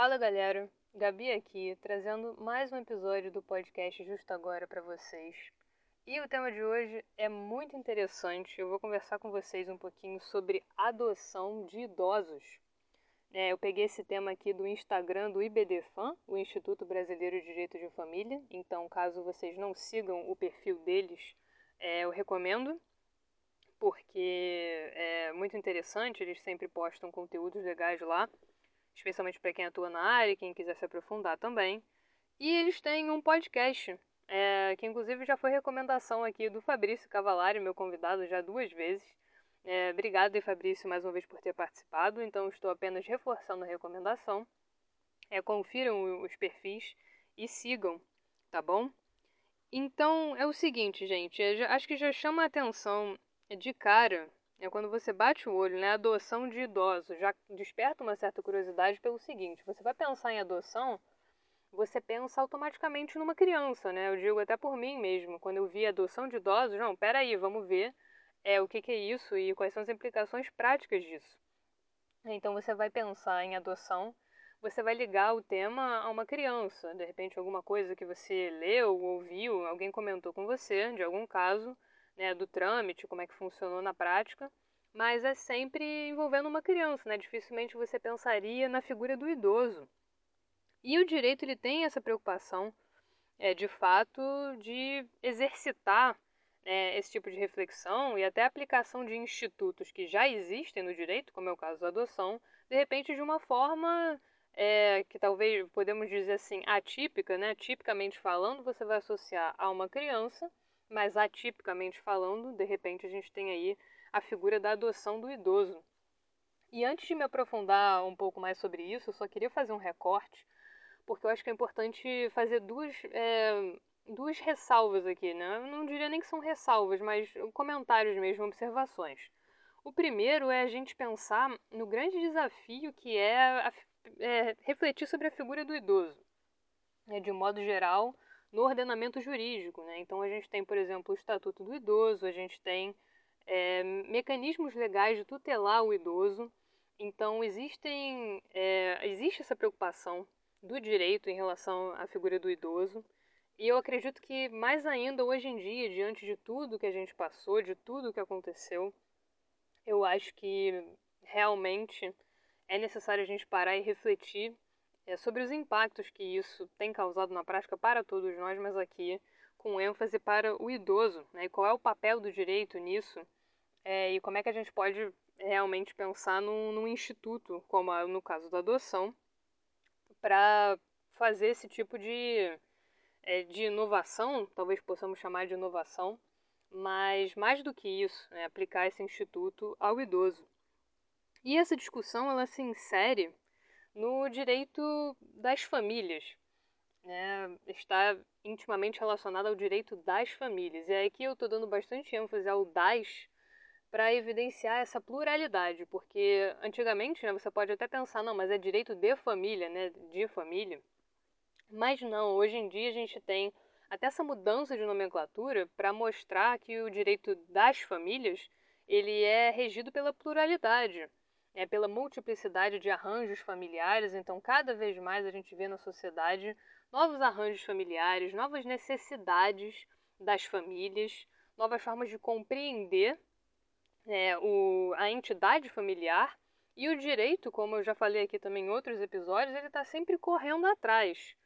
Fala galera, Gabi aqui, trazendo mais um episódio do podcast Justo Agora para vocês. E o tema de hoje é muito interessante. Eu vou conversar com vocês um pouquinho sobre adoção de idosos. É, eu peguei esse tema aqui do Instagram do IBDFAM, o Instituto Brasileiro de Direito de Família. Então, caso vocês não sigam o perfil deles, é, eu recomendo, porque é muito interessante. Eles sempre postam conteúdos legais lá especialmente para quem atua na área, quem quiser se aprofundar também. E eles têm um podcast, é, que inclusive já foi recomendação aqui do Fabrício Cavalari, meu convidado já duas vezes. É, obrigado, Fabrício, mais uma vez por ter participado. Então, estou apenas reforçando a recomendação. É, confiram os perfis e sigam, tá bom? Então, é o seguinte, gente. acho que já chama a atenção de cara é quando você bate o olho, né? Adoção de idosos já desperta uma certa curiosidade pelo seguinte: você vai pensar em adoção, você pensa automaticamente numa criança, né? Eu digo até por mim mesmo, quando eu vi adoção de idosos, não, peraí, vamos ver é, o que, que é isso e quais são as implicações práticas disso. Então você vai pensar em adoção, você vai ligar o tema a uma criança, de repente alguma coisa que você leu, ouviu, alguém comentou com você de algum caso né, do trâmite, como é que funcionou na prática, mas é sempre envolvendo uma criança, né? Dificilmente você pensaria na figura do idoso. E o direito ele tem essa preocupação, é, de fato, de exercitar é, esse tipo de reflexão e até aplicação de institutos que já existem no direito, como é o caso da adoção, de repente de uma forma é, que talvez podemos dizer assim atípica, né? Tipicamente falando, você vai associar a uma criança mas atipicamente falando, de repente a gente tem aí a figura da adoção do idoso. E antes de me aprofundar um pouco mais sobre isso, eu só queria fazer um recorte, porque eu acho que é importante fazer duas, é, duas ressalvas aqui, né? Eu não diria nem que são ressalvas, mas comentários mesmo, observações. O primeiro é a gente pensar no grande desafio que é, a, é refletir sobre a figura do idoso. É, de modo geral, no ordenamento jurídico. Né? Então, a gente tem, por exemplo, o Estatuto do Idoso, a gente tem é, mecanismos legais de tutelar o idoso. Então, existem, é, existe essa preocupação do direito em relação à figura do idoso. E eu acredito que, mais ainda hoje em dia, diante de tudo que a gente passou, de tudo que aconteceu, eu acho que realmente é necessário a gente parar e refletir é, sobre os impactos que isso tem causado na prática para todos nós, mas aqui com ênfase para o idoso, né? E qual é o papel do direito nisso é, e como é que a gente pode realmente pensar num, num instituto, como no caso da adoção, para fazer esse tipo de, é, de inovação, talvez possamos chamar de inovação, mas mais do que isso, né, aplicar esse instituto ao idoso. E essa discussão ela se insere no direito das famílias. Né? Está intimamente relacionado ao direito das famílias. E aqui eu estou dando bastante ênfase ao das para evidenciar essa pluralidade, porque antigamente né, você pode até pensar, não, mas é direito de família, né, de família. Mas não, hoje em dia a gente tem até essa mudança de nomenclatura para mostrar que o direito das famílias ele é regido pela pluralidade é, pela multiplicidade de arranjos familiares. Então, cada vez mais a gente vê na sociedade novos arranjos familiares, novas necessidades das famílias, novas formas de compreender é, o, a entidade familiar e o direito, como eu já falei aqui também em outros episódios, ele está sempre correndo atrás.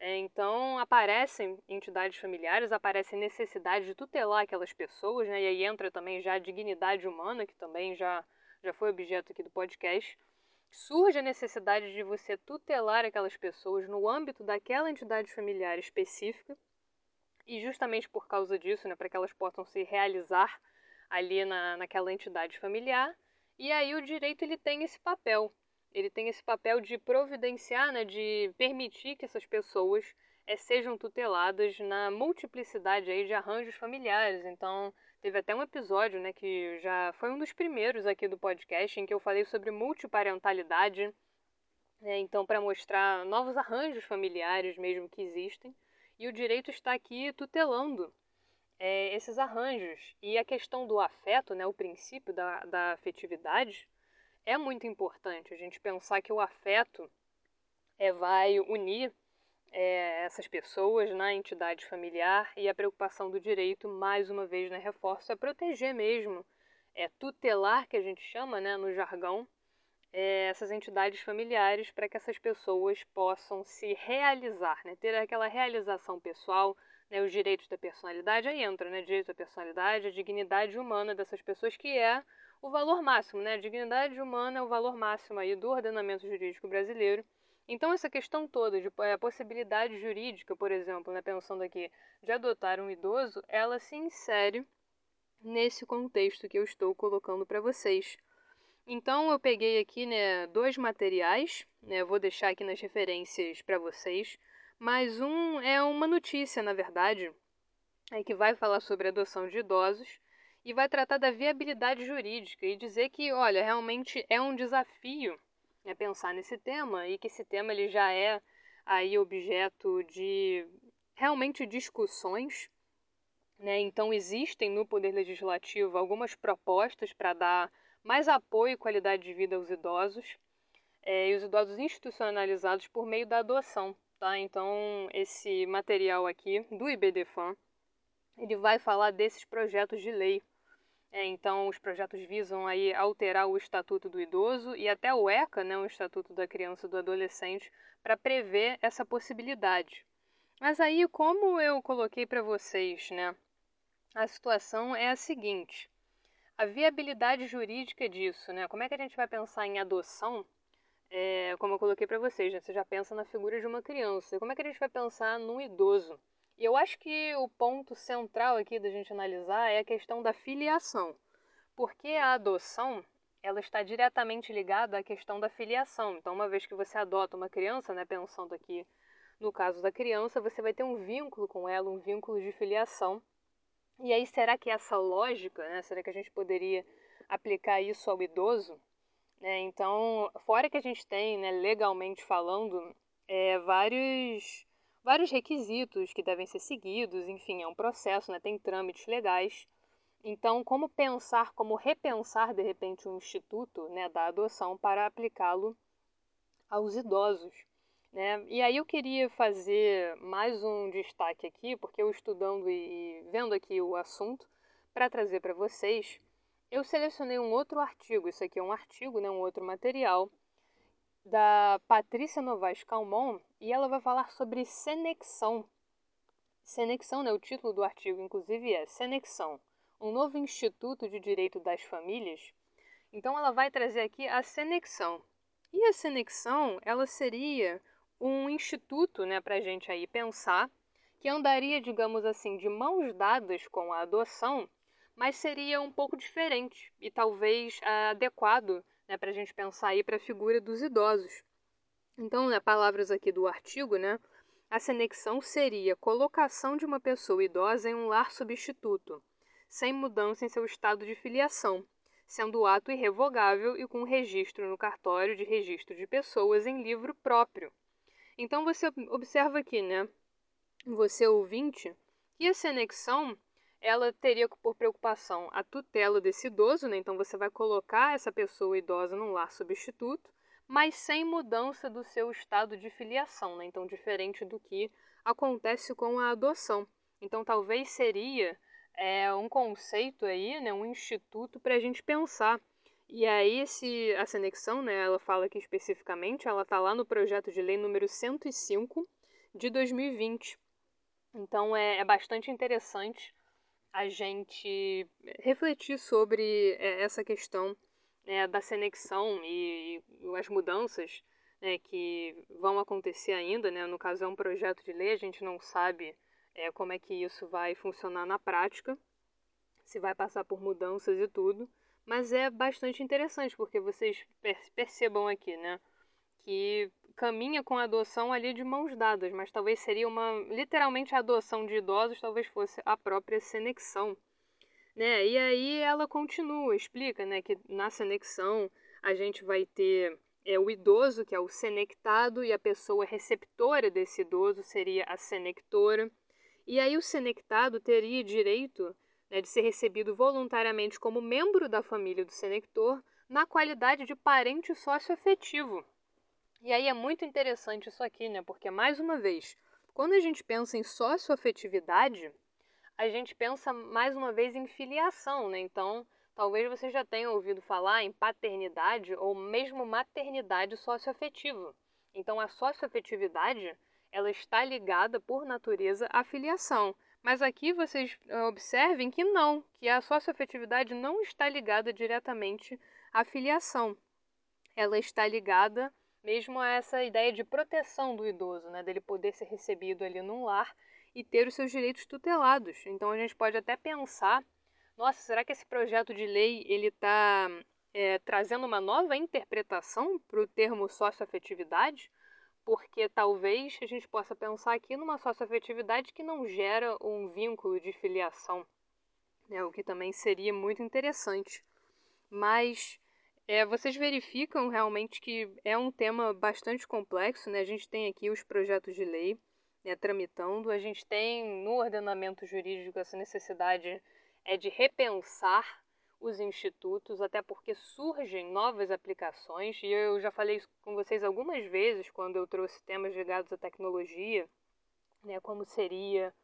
É, então aparecem entidades familiares, aparece necessidade de tutelar aquelas pessoas, né? e aí entra também já a dignidade humana, que também já já foi objeto aqui do podcast, surge a necessidade de você tutelar aquelas pessoas no âmbito daquela entidade familiar específica, e justamente por causa disso, né, para que elas possam se realizar ali na, naquela entidade familiar, e aí o direito ele tem esse papel, ele tem esse papel de providenciar, né, de permitir que essas pessoas é, sejam tuteladas na multiplicidade aí de arranjos familiares. Então, Teve até um episódio, né, que já foi um dos primeiros aqui do podcast, em que eu falei sobre multiparentalidade. Né, então, para mostrar novos arranjos familiares mesmo que existem. E o direito está aqui tutelando é, esses arranjos. E a questão do afeto, né, o princípio da, da afetividade, é muito importante. A gente pensar que o afeto é, vai unir é, essas pessoas na entidade familiar e a preocupação do direito, mais uma vez, né, reforço, é proteger mesmo, é tutelar, que a gente chama né, no jargão, é, essas entidades familiares para que essas pessoas possam se realizar, né, ter aquela realização pessoal, né, os direitos da personalidade, aí entra, né, direito da personalidade, a dignidade humana dessas pessoas, que é o valor máximo, né, a dignidade humana é o valor máximo aí do ordenamento jurídico brasileiro, então, essa questão toda de a possibilidade jurídica, por exemplo, né, pensando aqui, de adotar um idoso, ela se insere nesse contexto que eu estou colocando para vocês. Então, eu peguei aqui né, dois materiais, né, vou deixar aqui nas referências para vocês, mas um é uma notícia, na verdade, é que vai falar sobre adoção de idosos e vai tratar da viabilidade jurídica e dizer que, olha, realmente é um desafio é pensar nesse tema e que esse tema ele já é aí objeto de realmente discussões, né? Então existem no poder legislativo algumas propostas para dar mais apoio e qualidade de vida aos idosos é, e os idosos institucionalizados por meio da adoção, tá? Então esse material aqui do IBDFAM ele vai falar desses projetos de lei é, então, os projetos visam aí alterar o Estatuto do Idoso e até o ECA, né, o Estatuto da Criança e do Adolescente, para prever essa possibilidade. Mas aí, como eu coloquei para vocês, né, a situação é a seguinte: a viabilidade jurídica disso, né? Como é que a gente vai pensar em adoção? É, como eu coloquei para vocês, né, você já pensa na figura de uma criança. Como é que a gente vai pensar num idoso? E eu acho que o ponto central aqui da gente analisar é a questão da filiação. Porque a adoção, ela está diretamente ligada à questão da filiação. Então, uma vez que você adota uma criança, né, pensando aqui no caso da criança, você vai ter um vínculo com ela, um vínculo de filiação. E aí, será que essa lógica, né, será que a gente poderia aplicar isso ao idoso? É, então, fora que a gente tem, né, legalmente falando, é, vários vários requisitos que devem ser seguidos, enfim, é um processo, né? tem trâmites legais. Então, como pensar, como repensar de repente um instituto né, da adoção para aplicá-lo aos idosos? Né? E aí eu queria fazer mais um destaque aqui, porque eu estudando e vendo aqui o assunto para trazer para vocês, eu selecionei um outro artigo. Isso aqui é um artigo, né, um outro material da Patrícia Novaes Calmon e ela vai falar sobre senexão. Senexão, né, o título do artigo, inclusive, é Senexão, um novo instituto de direito das famílias. Então ela vai trazer aqui a senexão. E a senexão, ela seria um instituto, né, para a gente aí pensar, que andaria, digamos assim, de mãos dadas com a adoção, mas seria um pouco diferente e talvez adequado né, para a gente pensar aí para a figura dos idosos. Então, né, palavras aqui do artigo, né, a senexão seria colocação de uma pessoa idosa em um lar substituto, sem mudança em seu estado de filiação, sendo o ato irrevogável e com registro no cartório de registro de pessoas em livro próprio. Então você observa aqui, né, você ouvinte, que a senexão ela teria por preocupação a tutela desse idoso, né? Então você vai colocar essa pessoa idosa num lar substituto, mas sem mudança do seu estado de filiação, né? Então diferente do que acontece com a adoção. Então talvez seria é, um conceito aí, né? Um instituto para a gente pensar. E aí esse, anexão, né? Ela fala aqui especificamente, ela está lá no projeto de lei número 105 de 2020. Então é, é bastante interessante a gente refletir sobre é, essa questão né, da senexão e, e as mudanças né, que vão acontecer ainda. Né? No caso, é um projeto de lei, a gente não sabe é, como é que isso vai funcionar na prática, se vai passar por mudanças e tudo. Mas é bastante interessante, porque vocês percebam aqui, né? Que caminha com a adoção ali de mãos dadas, mas talvez seria uma literalmente a adoção de idosos, talvez fosse a própria senexão, né? E aí ela continua, explica, né, que na senexão a gente vai ter é, o idoso, que é o senectado, e a pessoa receptora desse idoso seria a senectora. E aí o senectado teria direito né, de ser recebido voluntariamente como membro da família do senector na qualidade de parente sócio-afetivo E aí é muito interessante isso aqui, né? Porque, mais uma vez, quando a gente pensa em socioafetividade, a gente pensa mais uma vez em filiação, né? Então, talvez você já tenha ouvido falar em paternidade ou mesmo maternidade socioafetiva. Então, a socioafetividade, ela está ligada por natureza à filiação. Mas aqui vocês observem que não, que a socioafetividade não está ligada diretamente à filiação. Ela está ligada mesmo a essa ideia de proteção do idoso, né, dele poder ser recebido ali num lar e ter os seus direitos tutelados. Então a gente pode até pensar, nossa, será que esse projeto de lei ele está é, trazendo uma nova interpretação para o termo socioafetividade? Porque talvez a gente possa pensar aqui numa socioafetividade que não gera um vínculo de filiação, né, o que também seria muito interessante. Mas é, vocês verificam realmente que é um tema bastante complexo, né? A gente tem aqui os projetos de lei né, tramitando, a gente tem no ordenamento jurídico essa necessidade é de repensar os institutos, até porque surgem novas aplicações, e eu já falei isso com vocês algumas vezes quando eu trouxe temas ligados à tecnologia, né, como seria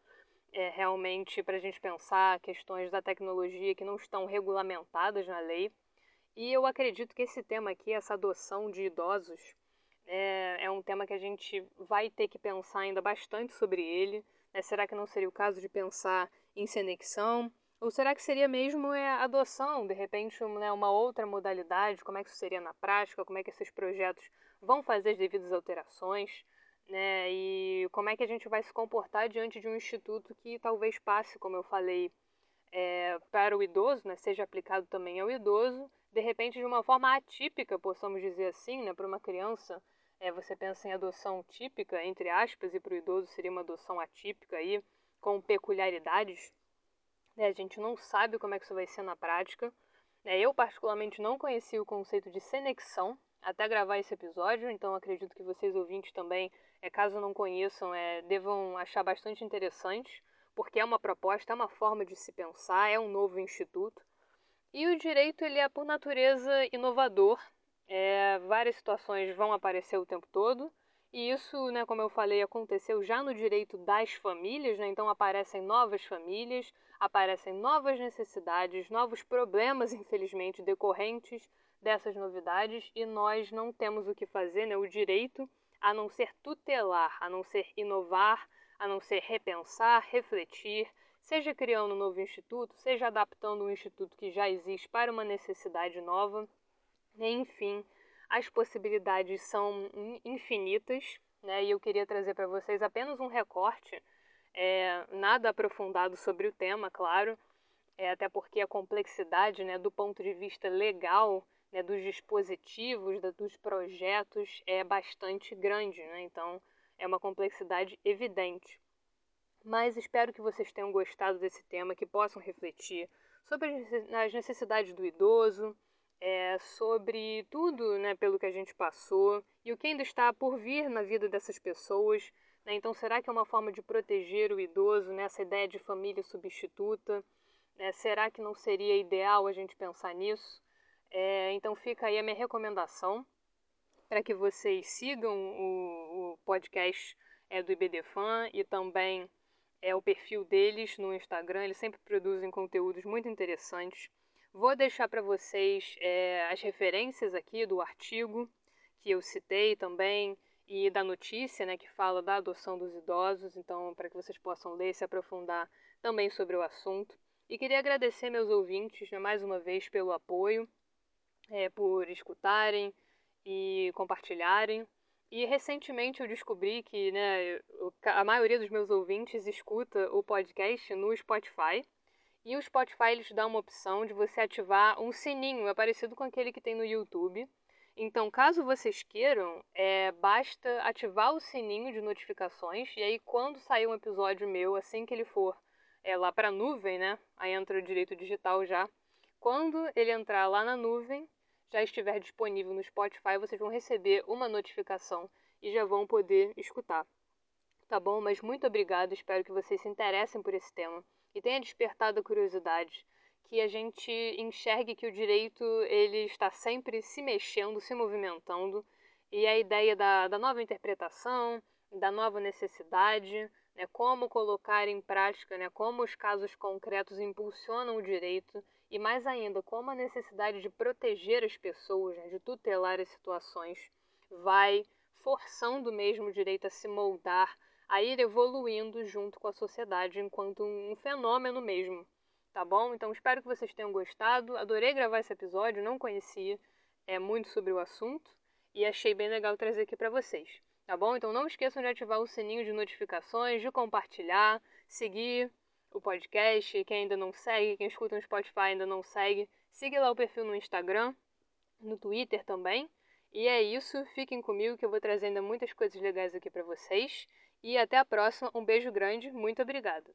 é, realmente para a gente pensar questões da tecnologia que não estão regulamentadas na lei. E eu acredito que esse tema aqui, essa adoção de idosos, é, é um tema que a gente vai ter que pensar ainda bastante sobre ele. Né? Será que não seria o caso de pensar em senexão? Ou será que seria mesmo é, adoção, de repente, né, uma outra modalidade? Como é que isso seria na prática? Como é que esses projetos vão fazer as devidas alterações? Né? E como é que a gente vai se comportar diante de um instituto que talvez passe, como eu falei, é, para o idoso, né, seja aplicado também ao idoso, de repente de uma forma atípica, possamos dizer assim, né, para uma criança, é, você pensa em adoção típica, entre aspas, e para o idoso seria uma adoção atípica aí, com peculiaridades. Né, a gente não sabe como é que isso vai ser na prática. Né, eu, particularmente, não conhecia o conceito de senexão até gravar esse episódio, então acredito que vocês ouvintes também, é, caso não conheçam, é, devam achar bastante interessante, porque é uma proposta, é uma forma de se pensar, é um novo instituto. E o direito ele é por natureza inovador. É, várias situações vão aparecer o tempo todo. E isso, né, como eu falei, aconteceu já no direito das famílias, né? Então aparecem novas famílias, aparecem novas necessidades, novos problemas, infelizmente, decorrentes dessas novidades, e nós não temos o que fazer, né? O direito a não ser tutelar, a não ser inovar, a não ser repensar, refletir, seja criando um novo instituto, seja adaptando um instituto que já existe para uma necessidade nova. Enfim, as possibilidades são infinitas, né? E eu queria trazer para vocês apenas um recorte, é, nada aprofundado sobre o tema, claro, é, até porque a complexidade, né, do ponto de vista legal, né, dos dispositivos, da, dos projetos, é bastante grande, né? Então, é uma complexidade evidente. Mas espero que vocês tenham gostado desse tema, que possam refletir sobre as necessidades do idoso, é, sobre tudo né, pelo que a gente passou e o que ainda está por vir na vida dessas pessoas. Né? Então, será que é uma forma de proteger o idoso nessa ideia de família substituta? É, será que não seria ideal a gente pensar nisso? É, então, fica aí a minha recomendação para que vocês sigam o, o podcast é, do IBDFAN e também é o perfil deles no Instagram. Eles sempre produzem conteúdos muito interessantes. Vou deixar para vocês é, as referências aqui do artigo que eu citei também e da notícia, né, que fala da adoção dos idosos. Então, para que vocês possam ler e se aprofundar também sobre o assunto. E queria agradecer meus ouvintes né, mais uma vez pelo apoio, é, por escutarem e compartilharem. E recentemente eu descobri que né, a maioria dos meus ouvintes escuta o podcast no Spotify. E o Spotify eles dá uma opção de você ativar um sininho, é parecido com aquele que tem no YouTube. Então, caso vocês queiram, é, basta ativar o sininho de notificações e aí quando sair um episódio meu, assim que ele for é, lá para a nuvem, né? Aí entra o direito digital já. Quando ele entrar lá na nuvem, já estiver disponível no Spotify, vocês vão receber uma notificação e já vão poder escutar. Tá bom? Mas muito obrigada, espero que vocês se interessem por esse tema e tenha despertado a curiosidade, que a gente enxergue que o direito ele está sempre se mexendo, se movimentando e a ideia da, da nova interpretação, da nova necessidade, né, como colocar em prática, né, como os casos concretos impulsionam o direito e mais ainda como a necessidade de proteger as pessoas, né, de tutelar as situações, vai forçando mesmo o direito a se moldar, a ir evoluindo junto com a sociedade enquanto um fenômeno mesmo, tá bom? Então espero que vocês tenham gostado. Adorei gravar esse episódio, não conhecia é, muito sobre o assunto e achei bem legal trazer aqui para vocês, tá bom? Então não esqueçam de ativar o sininho de notificações, de compartilhar, seguir o podcast. Quem ainda não segue, quem escuta no Spotify ainda não segue, siga lá o perfil no Instagram, no Twitter também. E é isso, fiquem comigo que eu vou trazendo muitas coisas legais aqui para vocês. E até a próxima, um beijo grande, muito obrigada!